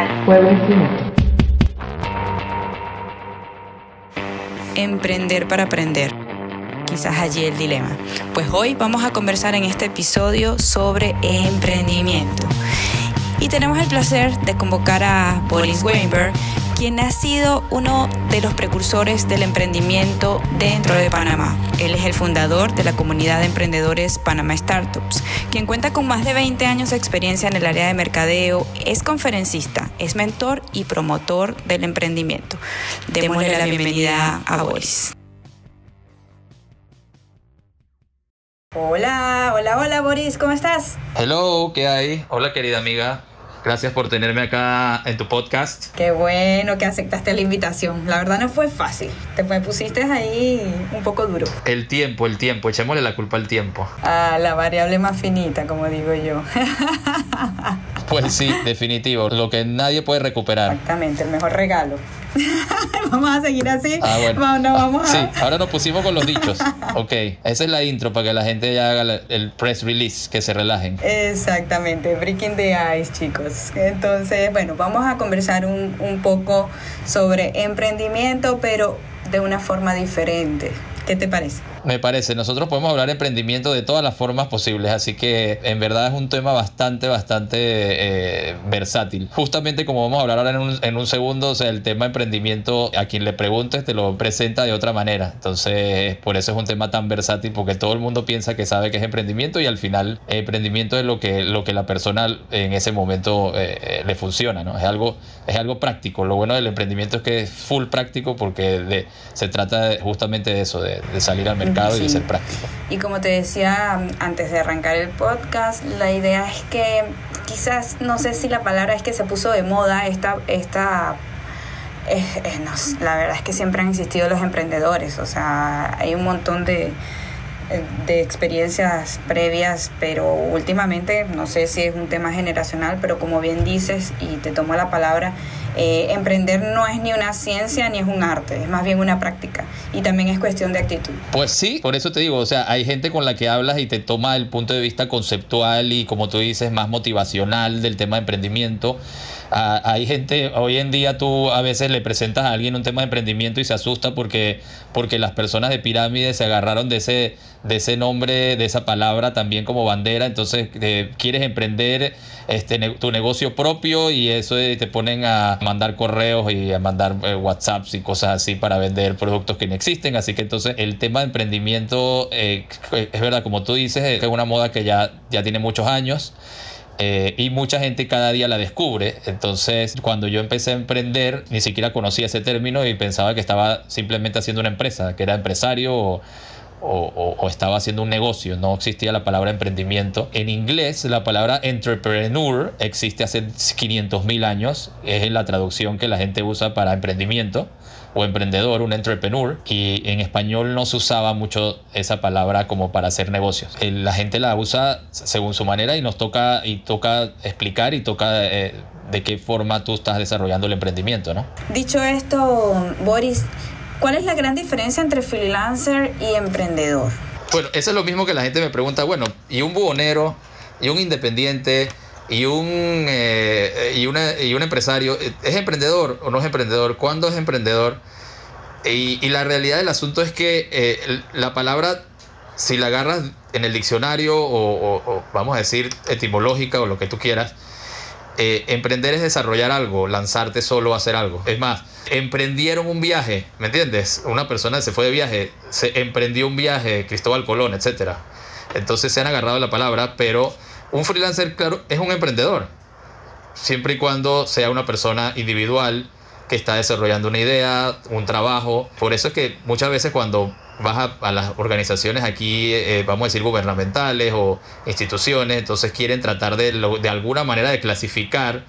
al juego. Emprender para aprender. Quizás allí el dilema. Pues hoy vamos a conversar en este episodio sobre emprendimiento. Y tenemos el placer de convocar a Boris Weinberg, quien ha sido uno de los precursores del emprendimiento dentro de Panamá. Él es el fundador de la comunidad de emprendedores Panamá Startups, quien cuenta con más de 20 años de experiencia en el área de mercadeo, es conferencista, es mentor y promotor del emprendimiento. Démosle la bienvenida a Boris. Hola, hola, hola Boris, ¿cómo estás? Hello, ¿qué hay? Hola querida amiga. Gracias por tenerme acá en tu podcast. Qué bueno que aceptaste la invitación. La verdad no fue fácil. Te pusiste ahí un poco duro. El tiempo, el tiempo. Echémosle la culpa al tiempo. Ah, la variable más finita, como digo yo. Pues sí, definitivo. Lo que nadie puede recuperar. Exactamente, el mejor regalo. vamos a seguir así. Ah, bueno. Vamos, Sí, ahora nos pusimos con los dichos. Ok, esa es la intro para que la gente ya haga el press release, que se relajen. Exactamente, breaking the ice, chicos. Entonces, bueno, vamos a conversar un, un poco sobre emprendimiento, pero de una forma diferente. ¿Qué te parece? Me parece, nosotros podemos hablar de emprendimiento de todas las formas posibles, así que en verdad es un tema bastante, bastante eh, versátil. Justamente como vamos a hablar ahora en un, en un, segundo, el tema emprendimiento, a quien le preguntes te lo presenta de otra manera. Entonces, por eso es un tema tan versátil, porque todo el mundo piensa que sabe que es emprendimiento y al final emprendimiento es lo que, lo que la persona en ese momento eh, eh, le funciona, ¿no? Es algo, es algo práctico. Lo bueno del emprendimiento es que es full práctico porque de, se trata justamente de eso, de, de salir al mercado y ser práctico. Y como te decía antes de arrancar el podcast, la idea es que quizás, no sé si la palabra es que se puso de moda esta... esta la verdad es que siempre han existido los emprendedores, o sea, hay un montón de, de experiencias previas, pero últimamente, no sé si es un tema generacional, pero como bien dices y te tomo la palabra, eh, emprender no es ni una ciencia ni es un arte, es más bien una práctica y también es cuestión de actitud. Pues sí, por eso te digo, o sea, hay gente con la que hablas y te toma el punto de vista conceptual y como tú dices, más motivacional del tema de emprendimiento. Ah, hay gente, hoy en día tú a veces le presentas a alguien un tema de emprendimiento y se asusta porque, porque las personas de pirámide se agarraron de ese, de ese nombre, de esa palabra también como bandera, entonces eh, quieres emprender este, tu negocio propio y eso te ponen a mandar correos y a mandar eh, WhatsApps y cosas así para vender productos que no existen, así que entonces el tema de emprendimiento eh, es verdad, como tú dices, es una moda que ya, ya tiene muchos años. Eh, y mucha gente cada día la descubre. Entonces, cuando yo empecé a emprender, ni siquiera conocía ese término y pensaba que estaba simplemente haciendo una empresa, que era empresario o, o, estaba haciendo un negocio. No existía la palabra emprendimiento. En inglés, la palabra entrepreneur existe hace 500 mil años. Es la traducción que la gente usa para emprendimiento o emprendedor, un entrepreneur, y en español no se usaba mucho esa palabra como para hacer negocios. La gente la usa según su manera y nos toca, y toca explicar y toca eh, de qué forma tú estás desarrollando el emprendimiento, ¿no? Dicho esto, Boris, ¿cuál es la gran diferencia entre freelancer y emprendedor? Bueno, eso es lo mismo que la gente me pregunta, bueno, ¿y un buhonero? ¿Y un independiente? Y un, eh, y, una, y un empresario, ¿es emprendedor o no es emprendedor? ¿Cuándo es emprendedor? Y, la realidad del asunto es que eh, la palabra, si la agarras en el diccionario o, vamos a decir etimológica o lo que tú quieras, eh, emprender es desarrollar algo, lanzarte solo a hacer algo. Es más, emprendieron un viaje, ¿me entiendes? Una persona se fue de viaje, se emprendió un viaje, Cristóbal Colón, etc. Entonces se han agarrado la palabra, pero un freelancer, claro, es un emprendedor, siempre y cuando sea una persona individual que está desarrollando una idea, un trabajo. Por eso es que muchas veces cuando vas a, las organizaciones aquí, eh, vamos a decir, gubernamentales o instituciones, entonces quieren tratar de, de alguna manera de clasificar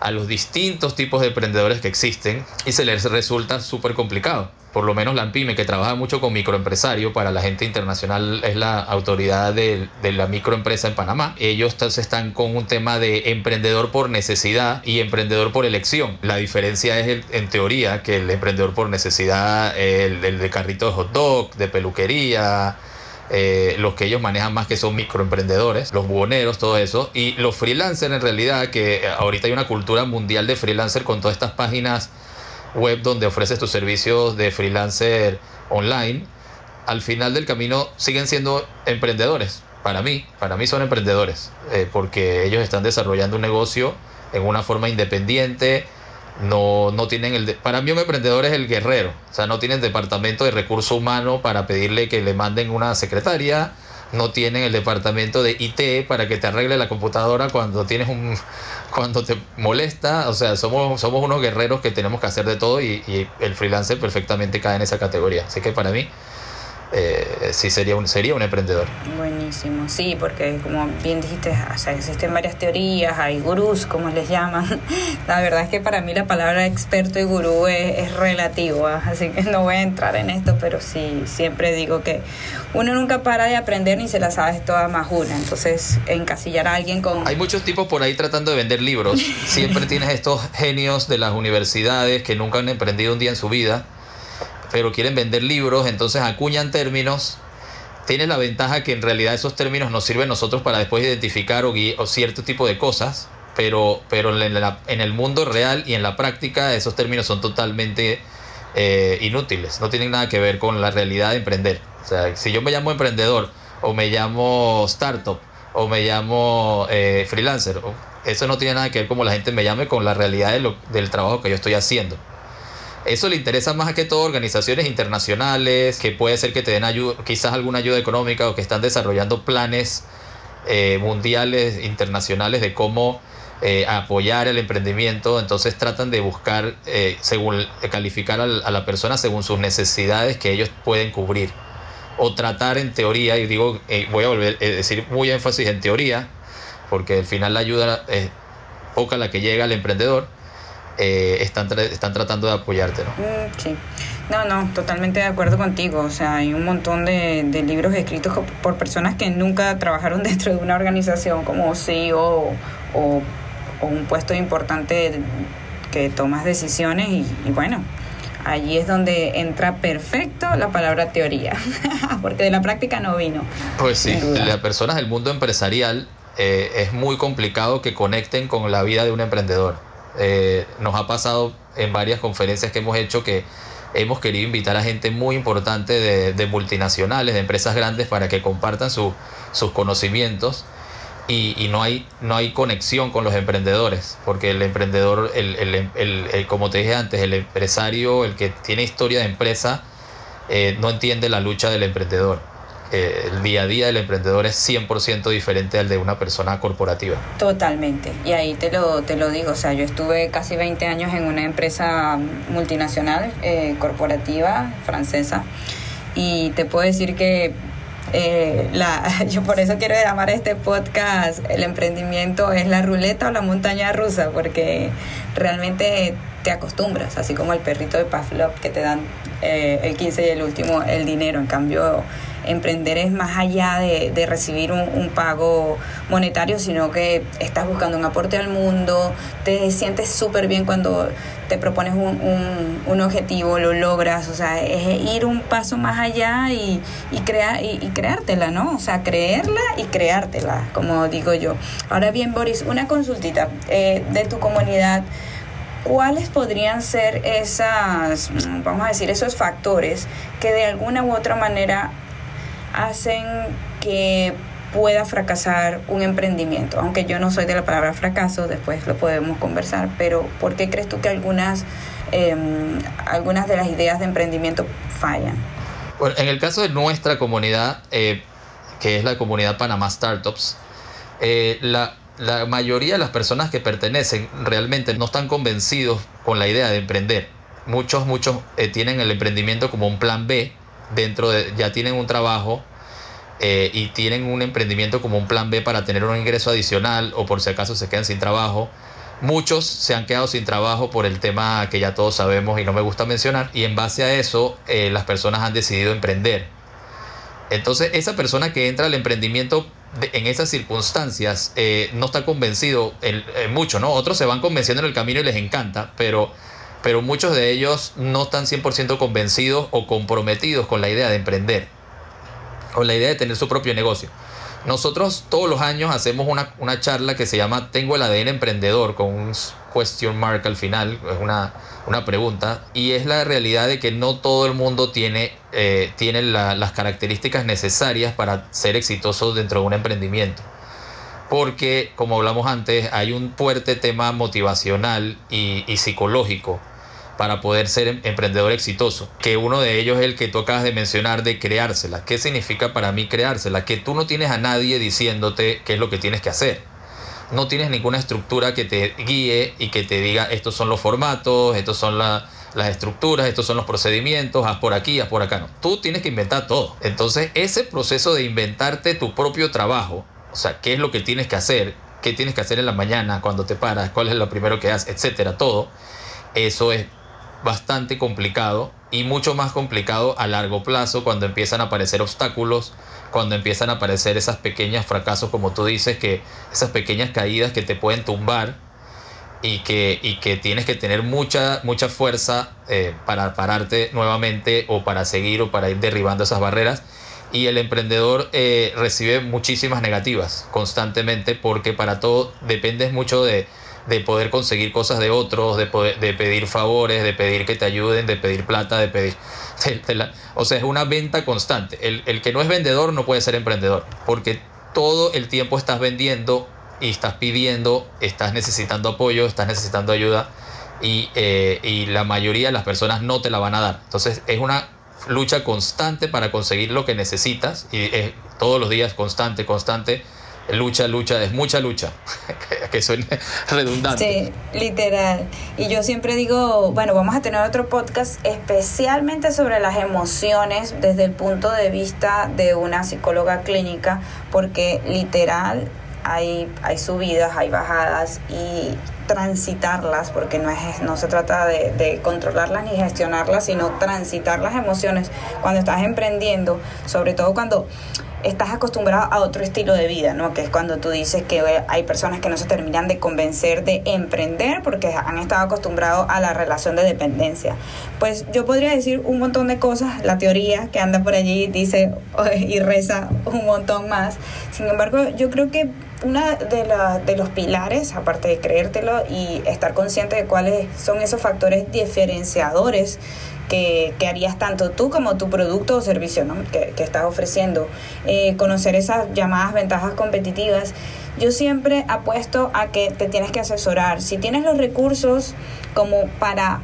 a los distintos tipos de emprendedores que existen y se les resulta súper complicado por lo menos la ANPIME, que trabaja mucho con microempresario, para la gente internacional es la autoridad de, la microempresa en Panamá. Ellos están con un tema de emprendedor por necesidad y emprendedor por elección. La diferencia es, en teoría, que el emprendedor por necesidad, el, de carrito de hot dog, de peluquería, eh, los que ellos manejan más que son microemprendedores, los buhoneros, todo eso, y los freelancers en realidad, que ahorita hay una cultura mundial de freelancer con todas estas páginas web donde ofreces tus servicios de freelancer online, al final del camino siguen siendo emprendedores. Para mí, para mí son emprendedores, eh, porque ellos están desarrollando un negocio en una forma independiente, no, no tienen el... para mí un emprendedor es el guerrero, o sea, no tienen departamento de recursos humanos para pedirle que le manden una secretaria, no tienen el departamento de IT para que te arregle la computadora cuando tienes un cuando te molesta, o sea, somos, somos unos guerreros que tenemos que hacer de todo y, y el freelancer perfectamente cae en esa categoría. Así que para mí eh, sí sería un, sería un emprendedor. Buenísimo, sí, porque como bien dijiste, o sea, existen varias teorías, hay gurús, como les llaman. La verdad es que para mí la palabra experto y gurú es, es relativo, ¿ah? así que no voy a entrar en esto, pero sí, siempre digo que uno nunca para de aprender ni se la sabes toda más una. Entonces, encasillar a alguien con... Hay muchos tipos por ahí tratando de vender libros. Siempre tienes estos genios de las universidades que nunca han emprendido un día en su vida pero quieren vender libros, entonces acuñan términos. Tiene la ventaja que en realidad esos términos nos sirven nosotros para después identificar o, o cierto tipo de cosas, pero, pero en, el mundo real y en la práctica esos términos son totalmente eh, inútiles, no tienen nada que ver con la realidad de emprender. O sea, si yo me llamo emprendedor o me llamo startup o me llamo eh, freelancer, eso no tiene nada que ver como la gente me llame con la realidad del trabajo que yo estoy haciendo. Eso le interesa más a que todo organizaciones internacionales, que puede ser que te den ayuda, quizás alguna ayuda económica o que están desarrollando planes eh, mundiales, internacionales de cómo eh, apoyar el emprendimiento. Entonces tratan de buscar, eh, según calificar a la persona según sus necesidades que ellos pueden cubrir. O tratar en teoría, y digo, voy a volver a decir muy énfasis en teoría, porque al final la ayuda es poca la que llega al emprendedor eh, están, están tratando de apoyarte, ¿no? Mm, sí. No, no, totalmente de acuerdo contigo. O sea, hay un montón de, libros escritos por personas que nunca trabajaron dentro de una organización como CEO o, o un puesto importante que tomas decisiones y, bueno, allí es donde entra perfecto la palabra teoría, porque de la práctica no vino. Pues sí, las personas del mundo empresarial eh, es muy complicado que conecten con la vida de un emprendedor eh, nos ha pasado en varias conferencias que hemos hecho que hemos querido invitar a gente muy importante de, multinacionales, de empresas grandes, para que compartan sus conocimientos. Y, no, hay, no hay conexión con los emprendedores, porque el emprendedor, el, como te dije antes, el empresario, el que tiene historia de empresa, eh, no entiende la lucha del emprendedor el día a día del emprendedor es 100% diferente al de una persona corporativa. Totalmente. Y ahí te lo, te lo digo. O sea, yo estuve casi 20 años en una empresa multinacional, eh, corporativa, francesa. Y te puedo decir que eh, la, yo por eso quiero llamar a este podcast El emprendimiento es la ruleta o la montaña rusa, porque realmente te acostumbras, así como el perrito de Pavlov que te dan eh, el 15 y el último el dinero. En cambio, emprender es más allá de, recibir un, pago monetario, sino que estás buscando un aporte al mundo, te sientes súper bien cuando te propones un, objetivo, lo logras, o sea, es ir un paso más allá y, y, y, creártela, ¿no? O sea, creerla y creártela, como digo yo. Ahora bien, Boris, una consultita eh, de tu comunidad. ¿Cuáles podrían ser esas, vamos a decir, esos factores que de alguna u otra manera hacen que pueda fracasar un emprendimiento. Aunque yo no soy de la palabra fracaso, después lo podemos conversar, pero ¿por qué crees tú que algunas, em, algunas de las ideas de emprendimiento fallan? Bueno, en el caso de nuestra comunidad, eh, que es la comunidad Panamá Startups, eh, la, mayoría de las personas que pertenecen realmente no están convencidos con la idea de emprender. Muchos, muchos eh, tienen el emprendimiento como un plan B, dentro de, ya tienen un trabajo eh, y tienen un emprendimiento como un plan B para tener un ingreso adicional o por si acaso se quedan sin trabajo. Muchos se han quedado sin trabajo por el tema que ya todos sabemos y no me gusta mencionar y en base a eso eh, las personas han decidido emprender. Entonces esa persona que entra al emprendimiento en esas circunstancias eh, no está convencido en, mucho, ¿no? Otros se van convenciendo en el camino y les encanta, pero pero muchos de ellos no están 100% convencidos o comprometidos con la idea de emprender. con la idea de tener su propio negocio. Nosotros todos los años hacemos una, una charla que se llama Tengo el ADN emprendedor con un question mark al final, es una, una pregunta, y es la realidad de que no todo el mundo tiene, eh, tiene las características necesarias para ser exitoso dentro de un emprendimiento. Porque, como hablamos antes, hay un fuerte tema motivacional y, y psicológico para poder ser em, emprendedor exitoso. Que uno de ellos es el que tú acabas de mencionar de creársela. ¿Qué significa para mí creársela? Que tú no tienes a nadie diciéndote qué es lo que tienes que hacer. No tienes ninguna estructura que te guíe y que te diga estos son los formatos, estos son las estructuras, estos son los procedimientos, haz por aquí, haz por acá. No, tú tienes que inventar todo. Entonces, ese proceso de inventarte tu propio trabajo, o sea, qué es lo que tienes que hacer, qué tienes que hacer en la mañana, cuando te paras, cuál es lo primero que haces, etcétera, todo, eso es bastante complicado y mucho más complicado a largo plazo cuando empiezan a aparecer obstáculos, cuando empiezan a aparecer esas pequeñas fracasos, como tú dices, que esas pequeñas caídas que te pueden tumbar y que, y que tienes que tener mucha, mucha fuerza eh, para pararte nuevamente o para seguir o para ir derribando esas barreras. Y el emprendedor eh, recibe muchísimas negativas constantemente porque para todo dependes mucho de, de poder conseguir cosas de otros, de, poder, de pedir favores, de pedir que te ayuden, de pedir plata, de pedir... o sea, es una venta constante. El, el, que no es vendedor no puede ser emprendedor, porque todo el tiempo estás vendiendo y estás pidiendo, estás necesitando apoyo, estás necesitando ayuda y, eh, y la mayoría de las personas no te la van a dar. Entonces es una lucha constante para conseguir lo que necesitas y es todos los días constante, constante lucha, lucha, es mucha lucha, que suene redundante. Sí, literal. Y yo siempre digo, bueno, vamos a tener otro podcast especialmente sobre las emociones desde el punto de vista de una psicóloga clínica, porque literal hay, hay subidas, hay bajadas y transitarlas, porque no, es, no se trata de, de, controlarlas ni gestionarlas, sino transitar las emociones cuando estás emprendiendo, sobre todo cuando estás acostumbrado a otro estilo de vida, ¿no? Que es cuando tú dices que hay personas que no se terminan de convencer de emprender porque han estado acostumbrados a la relación de dependencia. Pues yo podría decir un montón de cosas, la teoría que anda por allí dice y reza un montón más. Sin embargo, yo creo que una de, de los pilares, aparte de creértelo y estar consciente de cuáles son esos factores diferenciadores que, harías tanto tú como tu producto o servicio ¿no? que, que, estás ofreciendo. Eh, conocer esas llamadas ventajas competitivas. Yo siempre apuesto a que te tienes que asesorar. Si tienes los recursos como para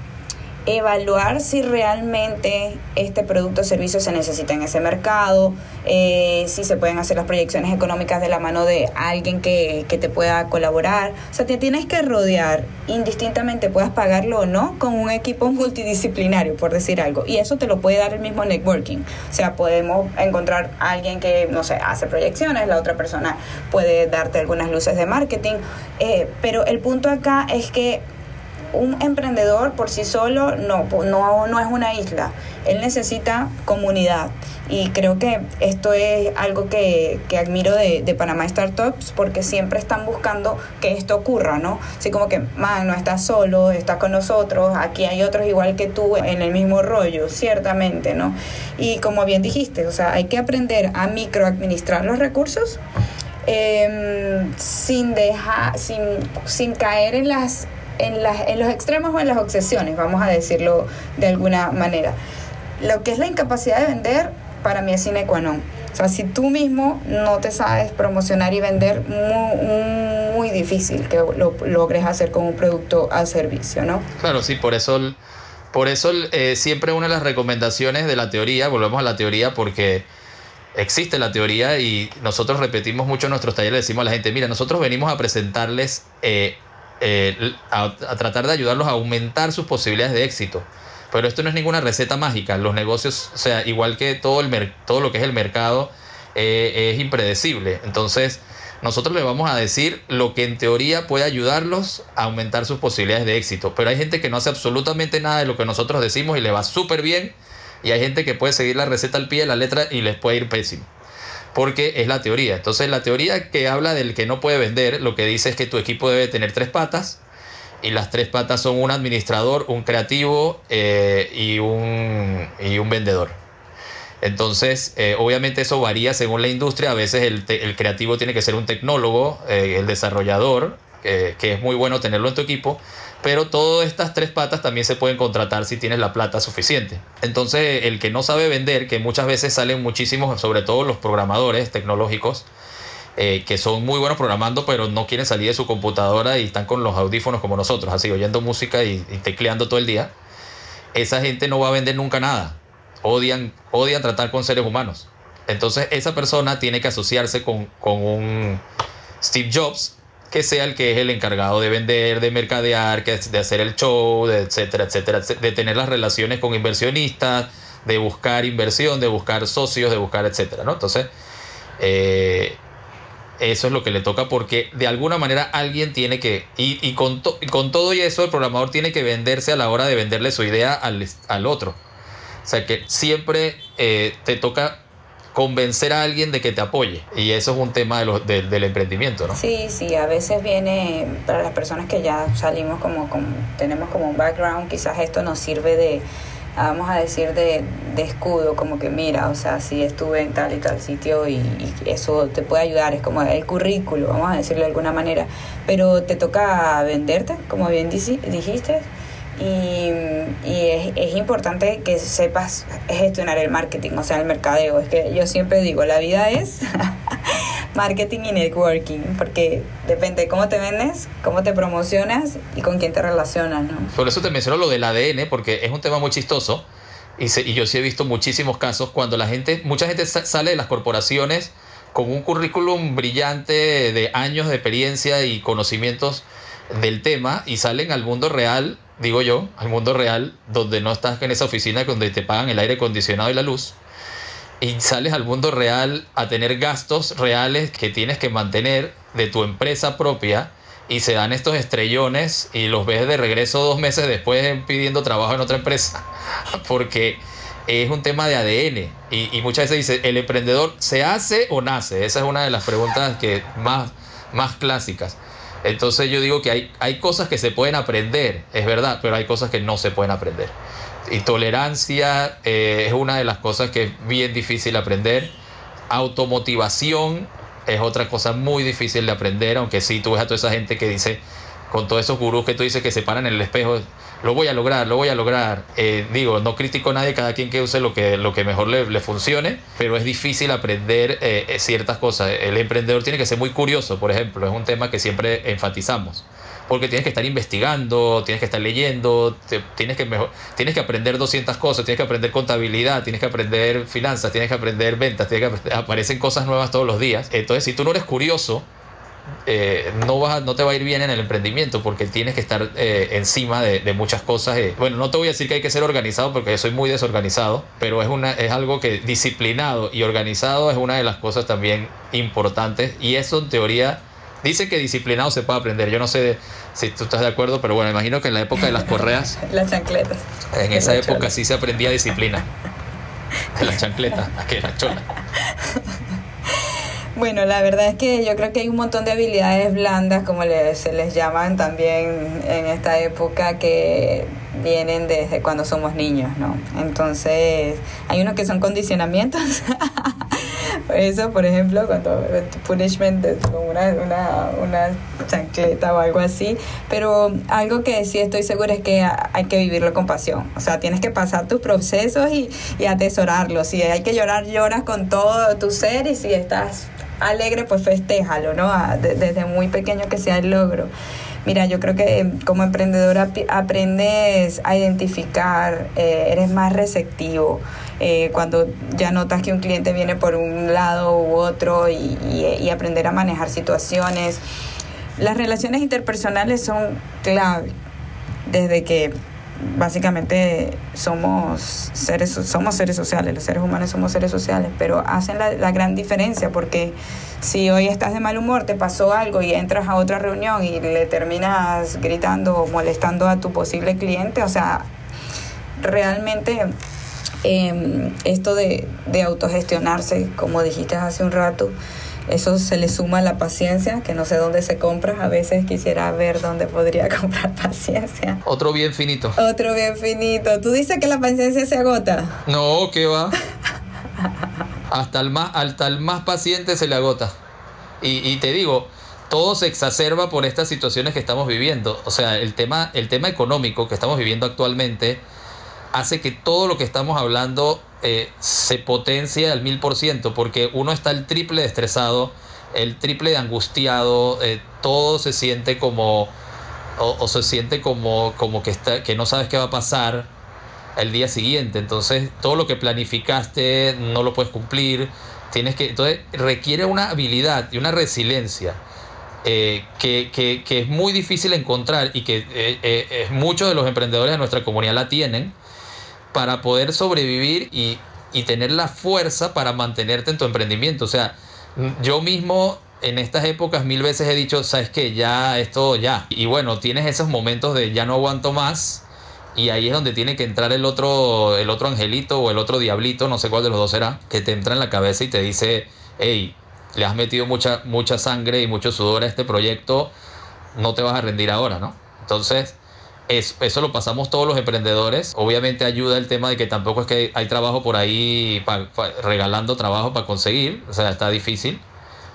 evaluar si realmente este producto o servicio se necesita en ese mercado, eh, si se pueden hacer las proyecciones económicas de la mano de alguien que, que, te pueda colaborar. O sea, te tienes que rodear, indistintamente puedas pagarlo o no, con un equipo multidisciplinario, por decir algo. Y eso te lo puede dar el mismo networking. O sea, podemos encontrar a alguien que, no sé, hace proyecciones, la otra persona puede darte algunas luces de marketing. Eh, pero el punto acá es que un emprendedor por sí solo no, no, no es una isla. Él necesita comunidad. Y creo que esto es algo que, que admiro de, de, Panamá Startups porque siempre están buscando que esto ocurra, ¿no? Así como que, man, no estás solo, estás con nosotros, aquí hay otros igual que tú en el mismo rollo, ciertamente, ¿no? Y como bien dijiste, o sea, hay que aprender a microadministrar los recursos. Eh, sin dejar, sin, sin caer en las en, en los extremos o en las obsesiones, vamos a decirlo de alguna manera. Lo que es la incapacidad de vender, para mí es sine qua non. O sea, si tú mismo no te sabes promocionar y vender, muy, muy difícil que lo logres hacer con un producto a servicio, ¿no? Claro, sí, por eso, por eso eh, siempre una de las recomendaciones de la teoría, volvemos a la teoría porque existe la teoría y nosotros repetimos mucho en nuestros talleres, decimos a la gente, mira, nosotros venimos a presentarles eh, eh, a, tratar de ayudarlos a aumentar sus posibilidades de éxito. Pero esto no es ninguna receta mágica. Los negocios, o sea, igual que todo, el todo lo que es el mercado, eh, es impredecible. Entonces, nosotros les vamos a decir lo que en teoría puede ayudarlos a aumentar sus posibilidades de éxito. Pero hay gente que no hace absolutamente nada de lo que nosotros decimos y le va súper bien. Y hay gente que puede seguir la receta al pie de la letra y les puede ir pésimo porque es la teoría. Entonces la teoría que habla del que no puede vender, lo que dice es que tu equipo debe tener tres patas y las tres patas son un administrador, un creativo eh, y, un, y un vendedor. Entonces, eh, obviamente eso varía según la industria. A veces el, el creativo tiene que ser un tecnólogo, eh, el desarrollador, que es muy bueno tenerlo en tu equipo. Pero todas estas tres patas también se pueden contratar si tienes la plata suficiente. Entonces, el que no sabe vender, que muchas veces salen muchísimos, sobre todo los programadores tecnológicos, eh, que son muy buenos programando, pero no quieren salir de su computadora y están con los audífonos como nosotros, así oyendo música y, tecleando todo el día. Esa gente no va a vender nunca nada. Odian, odian tratar con seres humanos. Entonces, esa persona tiene que asociarse con, con un Steve Jobs que sea el que es el encargado de vender, de mercadear, de hacer el show, de etcétera, etcétera, de tener las relaciones con inversionistas, de buscar inversión, de buscar socios, de buscar etcétera, ¿no? Entonces, eh, eso es lo que le toca porque de alguna manera alguien tiene que, y, con, con, todo y eso, el programador tiene que venderse a la hora de venderle su idea al, al otro. O sea que siempre eh, te toca convencer a alguien de que te apoye. Y eso es un tema de del emprendimiento, ¿no? Sí, sí, a veces viene, para las personas que ya salimos como, tenemos como un background, quizás esto nos sirve de, vamos a decir, de, escudo, como que mira, o sea, si estuve en tal y tal sitio y, y, eso te puede ayudar, es como el currículo, vamos a decirlo de alguna manera, pero te toca venderte, como bien dijiste y, es, es, importante que sepas gestionar el marketing, o sea, el mercadeo. Es que yo siempre digo, la vida es marketing y networking, porque depende de cómo te vendes, cómo te promocionas y con quién te relacionas, ¿no? Por eso te menciono lo del ADN, porque es un tema muy chistoso. Y, y yo sí he visto muchísimos casos cuando la gente, mucha gente sale de las corporaciones con un currículum brillante de años de experiencia y conocimientos del tema y salen al mundo real digo yo, al mundo real, donde no estás en esa oficina donde te pagan el aire acondicionado y la luz, y sales al mundo real a tener gastos reales que tienes que mantener de tu empresa propia, y se dan estos estrellones y los ves de regreso dos meses después pidiendo trabajo en otra empresa, porque es un tema de ADN. Y, y, muchas veces dice, ¿el emprendedor se hace o nace? Esa es una de las preguntas que más, más clásicas. Entonces yo digo que hay, hay cosas que se pueden aprender, es verdad, pero hay cosas que no se pueden aprender. Y tolerancia eh, es una de las cosas que es bien difícil aprender. Automotivación es otra cosa muy difícil de aprender, aunque sí tú ves a toda esa gente que dice, con todos esos gurús que tú dices que se paran en el espejo, lo voy a lograr, lo voy a lograr. Eh, digo, no critico a nadie, cada quien que use lo que, lo que mejor le, le funcione, pero es difícil aprender eh, ciertas cosas. El emprendedor tiene que ser muy curioso, por ejemplo, es un tema que siempre enfatizamos. Porque tienes que estar investigando, tienes que estar leyendo, tienes, que mejor, tienes que aprender 200 cosas, tienes que aprender contabilidad, tienes que aprender finanzas, tienes que aprender ventas, tienes que aparecen cosas nuevas todos los días. Entonces, si tú no eres curioso, eh, no, vas no te va a ir bien en el emprendimiento porque tienes que estar eh, encima de, muchas cosas. Eh. Bueno, no te voy a decir que hay que ser organizado porque soy muy desorganizado, pero es, una, es algo que disciplinado y organizado es una de las cosas también importantes y eso en teoría dice que disciplinado se puede aprender. Yo no sé si tú estás de acuerdo, pero bueno, imagino que en la época de las correas... las chancletas. En esa época sí se aprendía disciplina. Las chancletas, que la chola. Bueno, la verdad es que yo creo que hay un montón de habilidades blandas, como se les llaman también en esta época, que vienen desde cuando somos niños, ¿no? Entonces, hay unos que son condicionamientos. Eso, por ejemplo, cuando punishment como una, una, una chancleta o algo así. Pero algo que sí estoy segura es que hay que vivirlo con pasión. O sea, tienes que pasar tus procesos y, y atesorarlos. Si hay que llorar, lloras con todo tu ser y si estás alegre, pues festéjalo, ¿no? desde muy pequeño que sea el logro. Mira, yo creo que em, como emprendedora aprendes a identificar, eh, eres más receptivo. Eh, cuando ya notas que un cliente viene por un lado u otro y, y aprender a manejar situaciones. Las relaciones interpersonales son clave desde que básicamente somos seres, somos seres sociales, los seres humanos somos seres sociales, pero hacen la, gran diferencia porque si hoy estás de mal humor, te pasó algo y entras a otra reunión y le terminas gritando o molestando a tu posible cliente, o sea, realmente eh, esto de, de autogestionarse, como dijiste hace un rato, eso se le suma a la paciencia, que no sé dónde se compra. A veces quisiera ver dónde podría comprar paciencia. Otro bien finito. Otro bien finito. ¿Tú dices que la paciencia se agota? No, ¿qué va? hasta el más, hasta el más paciente se le agota. Y, y te digo, todo se exacerba por estas situaciones que estamos viviendo. O sea, el tema, el tema económico que estamos viviendo actualmente hace que todo lo que estamos hablando eh, se potencie al mil por ciento, porque uno está el triple de estresado, el triple de angustiado, eh, todo se siente como, o, se siente como, como que, está, que no sabes qué va a pasar el día siguiente. Entonces, todo lo que planificaste no lo puedes cumplir. Tienes que, entonces, requiere una habilidad y una resiliencia eh, que, que, es muy difícil encontrar y que muchos de los emprendedores de nuestra comunidad la tienen para poder sobrevivir y, y, tener la fuerza para mantenerte en tu emprendimiento. O sea, yo mismo en estas épocas mil veces he dicho, sabes que ya esto ya. Y bueno, tienes esos momentos de ya no aguanto más. Y ahí es donde tiene que entrar el otro, el otro angelito o el otro diablito, no sé cuál de los dos será, que te entra en la cabeza y te dice, hey, le has metido mucha, mucha sangre y mucho sudor a este proyecto, no te vas a rendir ahora, ¿no? Entonces, eso lo pasamos todos los emprendedores. Obviamente ayuda el tema de que tampoco es que hay trabajo por ahí regalando trabajo para conseguir, o sea, está difícil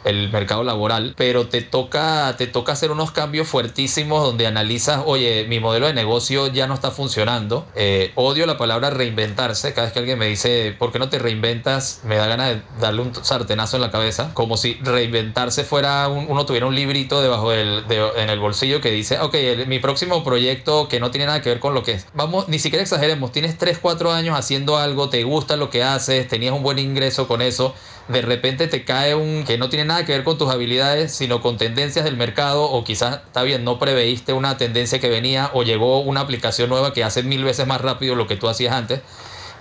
el mercado laboral, pero te toca, te toca hacer unos cambios fuertísimos donde analizas, oye, mi modelo de negocio ya no está funcionando. Eh, odio la palabra reinventarse. Cada vez que alguien me dice, ¿por qué no te reinventas? Me da ganas de darle un sartenazo en la cabeza, como si reinventarse fuera uno tuviera un librito debajo del, en el bolsillo que dice, ok, mi próximo proyecto que no tiene nada que ver con lo que es. Vamos, ni siquiera exageremos, tienes 3, 4 años haciendo algo, te gusta lo que haces, tenías un buen ingreso con eso de repente te cae un que no tiene nada que ver con tus habilidades, sino con tendencias del mercado o quizás, está bien, no preveíste una tendencia que venía o llegó una aplicación nueva que hace mil veces más rápido lo que tú hacías antes.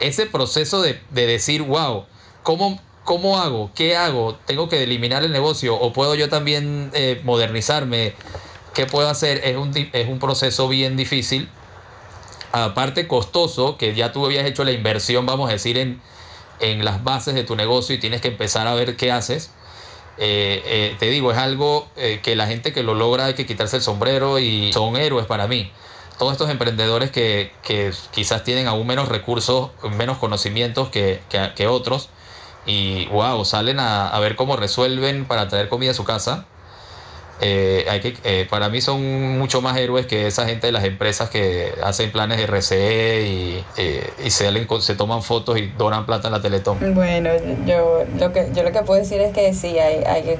Ese proceso de, decir, wow, ¿cómo, ¿cómo hago? ¿Qué hago? ¿Tengo que eliminar el negocio? ¿O puedo yo también eh, modernizarme? ¿Qué puedo hacer? Es un, es un proceso bien difícil. Aparte costoso, que ya tú habías hecho la inversión, vamos a decir, en, en las bases de tu negocio y tienes que empezar a ver qué haces. Eh, eh, te digo, es algo eh, que la gente que lo logra hay que quitarse el sombrero y son héroes para mí. Todos estos emprendedores que, quizás tienen aún menos recursos, menos conocimientos que, que, otros y wow, salen a, a, ver cómo resuelven para traer comida a su casa eh, hay que, eh, para mí son mucho más héroes que esa gente de las empresas que hacen planes de RCE y, eh, y se, toman fotos y donan plata en la Teletón. Bueno, yo lo que, yo lo que puedo decir es que sí, hay, hay,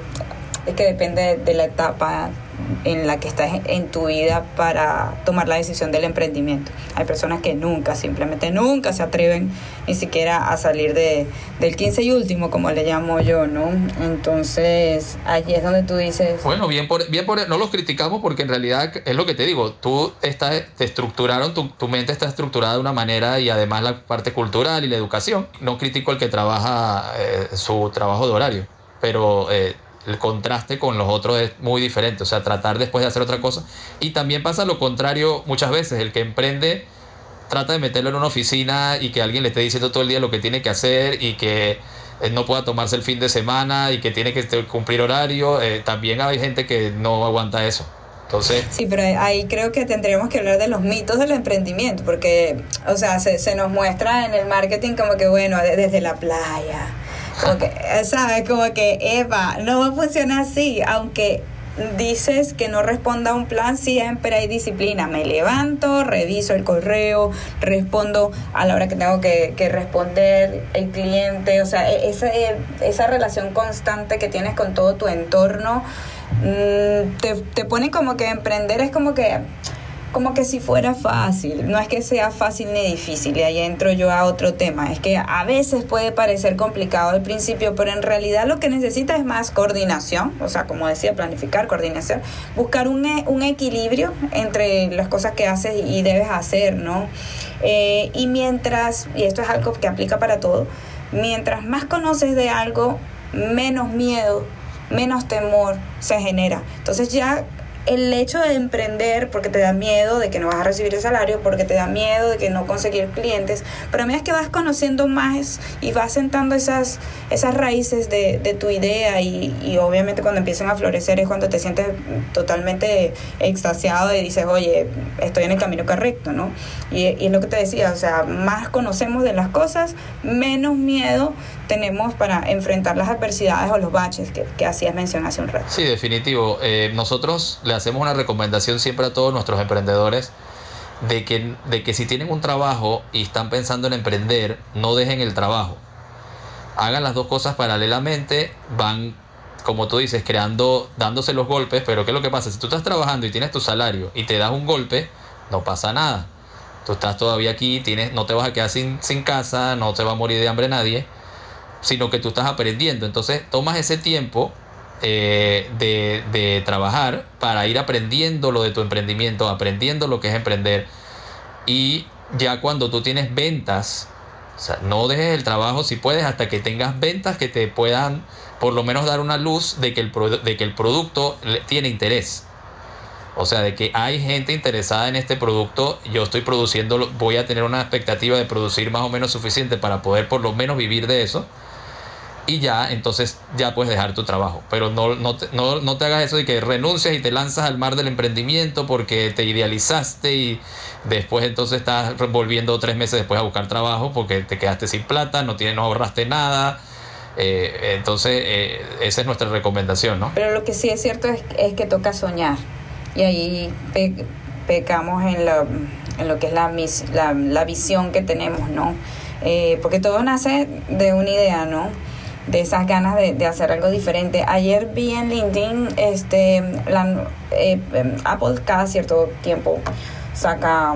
es que depende de la etapa en la que estás en tu vida para tomar la decisión del emprendimiento. Hay personas que nunca, simplemente nunca se atreven ni siquiera a salir de, del 15 y último, como le llamo yo, ¿no? Entonces, allí es donde tú dices... Bueno, bien por, bien por no los criticamos porque en realidad es lo que te digo, tú estás, te estructuraron, tu, tu mente está estructurada de una manera y además la parte cultural y la educación. No critico el que trabaja eh, su trabajo de horario, pero... Eh, el contraste con los otros es muy diferente, o sea, tratar después de hacer otra cosa. Y también pasa lo contrario muchas veces, el que emprende trata de meterlo en una oficina y que alguien le esté diciendo todo el día lo que tiene que hacer y que eh, no pueda tomarse el fin de semana y que tiene que cumplir horario. Eh, también hay gente que no aguanta eso. Entonces... Sí, pero ahí creo que tendríamos que hablar de los mitos del emprendimiento, porque, o sea, se, se nos muestra en el marketing como que, bueno, desde la playa, que, ¿sabes? Como que, Eva, no va a funcionar así, aunque dices que no responda a un plan, siempre hay disciplina. Me levanto, reviso el correo, respondo a la hora que tengo que, responder el cliente. O sea, e, esa, e, esa relación constante que tienes con todo tu entorno mm, te, te pone como que emprender es como que como que si fuera fácil. No es que sea fácil ni difícil, y ahí entro yo a otro tema. Es que a veces puede parecer complicado al principio, pero en realidad lo que necesita es más coordinación, o sea, como decía, planificar, coordinación, buscar un, e, un equilibrio entre las cosas que haces y debes hacer, ¿no? Eh, y mientras, y esto es algo que aplica para todo, mientras más conoces de algo, menos miedo, menos temor se genera. Entonces ya el hecho de emprender porque te da miedo de que no vas a recibir el salario, porque te da miedo de que no conseguir clientes, pero a medida que vas conociendo más y vas sentando esas, esas raíces de, tu idea y, obviamente cuando empiezan a florecer es cuando te sientes totalmente extasiado y dices, oye, estoy en el camino correcto, ¿no? Y, es lo que te decía, o sea, más conocemos de las cosas, menos miedo tenemos para enfrentar las adversidades o los baches que, hacías mención hace un rato. Sí, definitivo. Eh, nosotros hacemos una recomendación siempre a todos nuestros emprendedores de que, de que si tienen un trabajo y están pensando en emprender, no dejen el trabajo. Hagan las dos cosas paralelamente, van, como tú dices, creando, dándose los golpes, pero ¿qué es lo que pasa? Si tú estás trabajando y tienes tu salario y te das un golpe, no pasa nada. Tú estás todavía aquí, tienes, no te vas a quedar sin, sin casa, no te va a morir de hambre nadie, sino que tú estás aprendiendo. Entonces tomas ese tiempo eh, de, de, trabajar para ir aprendiendo lo de tu emprendimiento, aprendiendo lo que es emprender. Y ya cuando tú tienes ventas, o sea, no dejes el trabajo si puedes hasta que tengas ventas que te puedan por lo menos dar una luz de que el, de que el producto tiene interés. O sea, de que hay gente interesada en este producto, yo estoy produciendo, voy a tener una expectativa de producir más o menos suficiente para poder por lo menos vivir de eso y ya, entonces ya puedes dejar tu trabajo. Pero no, no, te, no, no te hagas eso de que renuncias y te lanzas al mar del emprendimiento porque te idealizaste y después entonces estás volviendo tres meses después a buscar trabajo porque te quedaste sin plata, no, tienes, no ahorraste nada. Eh, entonces, eh, esa es nuestra recomendación, ¿no? Pero lo que sí es cierto es, es que toca soñar. Y ahí pe pecamos en, la, en lo que es la, la, la visión que tenemos, ¿no? Eh, porque todo nace de una idea, ¿no? De esas ganas de, de, hacer algo diferente. Ayer vi en LinkedIn, este, la, eh, Apple cada cierto tiempo saca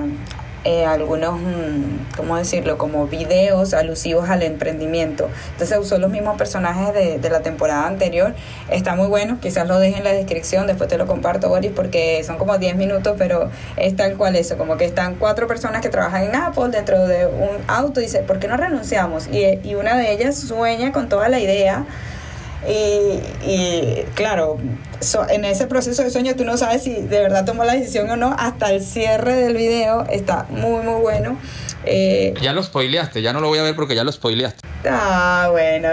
eh, algunos, mm, ¿cómo decirlo?, como videos alusivos al emprendimiento. Entonces usó los mismos personajes de, de, la temporada anterior. Está muy bueno, quizás lo deje en la descripción, después te lo comparto, Boris, porque son como 10 minutos, pero es tal cual eso, como que están cuatro personas que trabajan en Apple dentro de un auto y dice, ¿por qué no renunciamos? Y, y una de ellas sueña con toda la idea y, y claro, so, en ese proceso de sueño tú no sabes si de verdad tomó la decisión o no. Hasta el cierre del video está muy, muy bueno. Eh, ya lo spoileaste, ya no lo voy a ver porque ya lo spoileaste. Ah, bueno.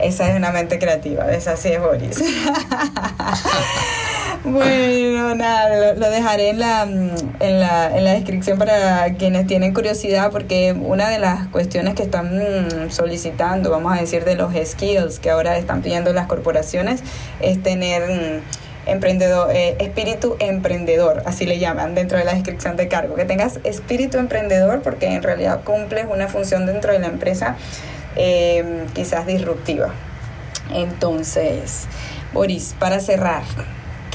Esa es una mente creativa, esa sí es Boris. bueno, nada, lo, dejaré en la, en, la, en la descripción para quienes tienen curiosidad, porque una de las cuestiones que están solicitando, vamos a decir, de los skills que ahora están pidiendo las corporaciones, es tener emprendedor, eh, espíritu emprendedor, así le llaman dentro de la descripción de cargo, que tengas espíritu emprendedor porque en realidad cumples una función dentro de la empresa eh, quizás disruptiva. Entonces, Boris, para cerrar,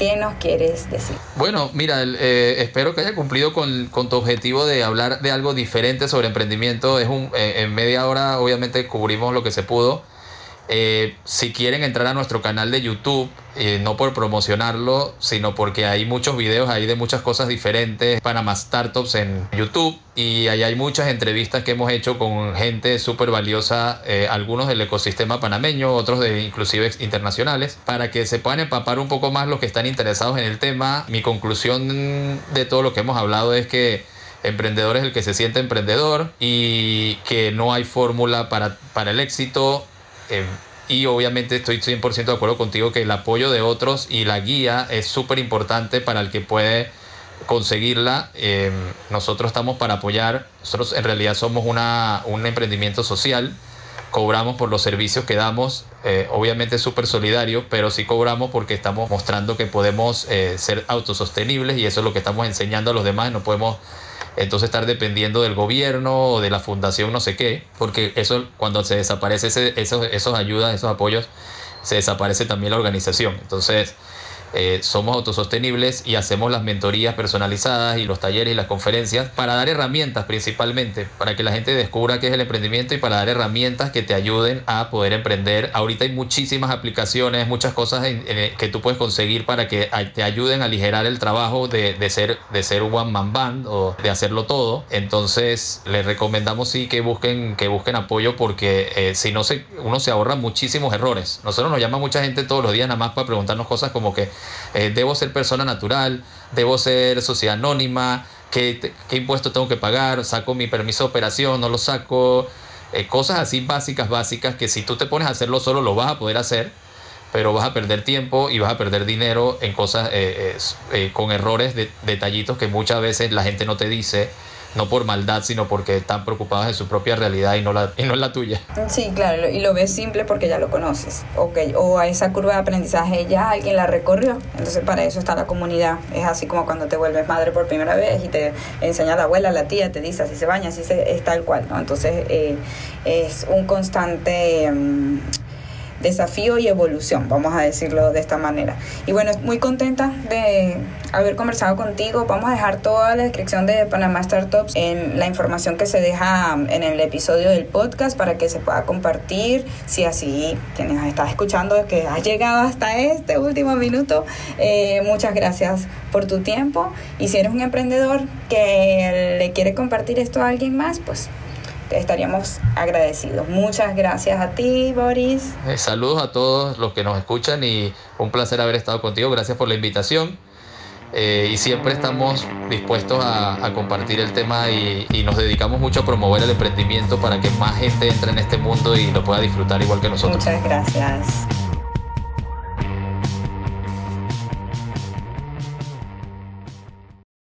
¿qué nos quieres decir? Bueno, mira, eh, espero que haya cumplido con, con, tu objetivo de hablar de algo diferente sobre emprendimiento. Es un, eh, en media hora, obviamente, cubrimos lo que se pudo. Eh, si quieren entrar a nuestro canal de YouTube, eh, no por promocionarlo, sino porque hay muchos videos ahí de muchas cosas diferentes para más startups en YouTube y ahí hay muchas entrevistas que hemos hecho con gente súper valiosa, eh, algunos del ecosistema panameño, otros de inclusive internacionales, para que se puedan empapar un poco más los que están interesados en el tema. Mi conclusión de todo lo que hemos hablado es que emprendedor es el que se siente emprendedor y que no hay fórmula para, para el éxito eh, y obviamente estoy 100% de acuerdo contigo que el apoyo de otros y la guía es súper importante para el que puede conseguirla. Eh, nosotros estamos para apoyar, nosotros en realidad somos una, un emprendimiento social, cobramos por los servicios que damos, eh, obviamente es súper solidario, pero sí cobramos porque estamos mostrando que podemos eh, ser autosostenibles y eso es lo que estamos enseñando a los demás, no podemos entonces estar dependiendo del gobierno o de la fundación no sé qué, porque eso cuando se desaparece ese, esos, esos ayudas, esos apoyos, se desaparece también la organización. Entonces, eh, somos autosostenibles y hacemos las mentorías personalizadas y los talleres y las conferencias para dar herramientas principalmente, para que la gente descubra qué es el emprendimiento y para dar herramientas que te ayuden a poder emprender. Ahorita hay muchísimas aplicaciones, muchas cosas en, en, que tú puedes conseguir para que te ayuden a aligerar el trabajo de, de, ser, de ser one man band o de hacerlo todo. Entonces les recomendamos sí que busquen, que busquen apoyo porque eh, si no se, uno se ahorra muchísimos errores. Nosotros nos llama mucha gente todos los días nada más para preguntarnos cosas como que eh, debo ser persona natural, debo ser sociedad anónima, ¿qué, qué impuesto tengo que pagar, saco mi permiso de operación, no lo saco, eh, cosas así básicas, básicas, que si tú te pones a hacerlo solo lo vas a poder hacer, pero vas a perder tiempo y vas a perder dinero en cosas eh, con errores, de, detallitos que muchas veces la gente no te dice no por maldad, sino porque están preocupados de su propia realidad y no la, y no la tuya. Sí, claro, y lo ves simple porque ya lo conoces. Okay. O a esa curva de aprendizaje ya alguien la recorrió. Entonces para eso está la comunidad. Es así como cuando te vuelves madre por primera vez y te enseña la abuela, la tía, te dice así se baña, así se, es tal cual. Entonces eh, es un constante... Mm, desafío y evolución, vamos a decirlo de esta manera. Y bueno, muy contenta de haber conversado contigo. Vamos a dejar toda la descripción de Panamá Startups en la información que se deja en el episodio del podcast para que se pueda compartir. Si así quienes estás escuchando que has llegado hasta este último minuto, eh, muchas gracias por tu tiempo. Y si eres un emprendedor que le quiere compartir esto a alguien más, pues estaríamos agradecidos. Muchas gracias a ti, Boris. Eh, saludos a todos los que nos escuchan y un placer haber estado contigo. Gracias por la invitación. Eh, y siempre estamos dispuestos a, compartir el tema y, y, nos dedicamos mucho a promover el emprendimiento para que más gente entre en este mundo y lo pueda disfrutar igual que nosotros. Muchas gracias.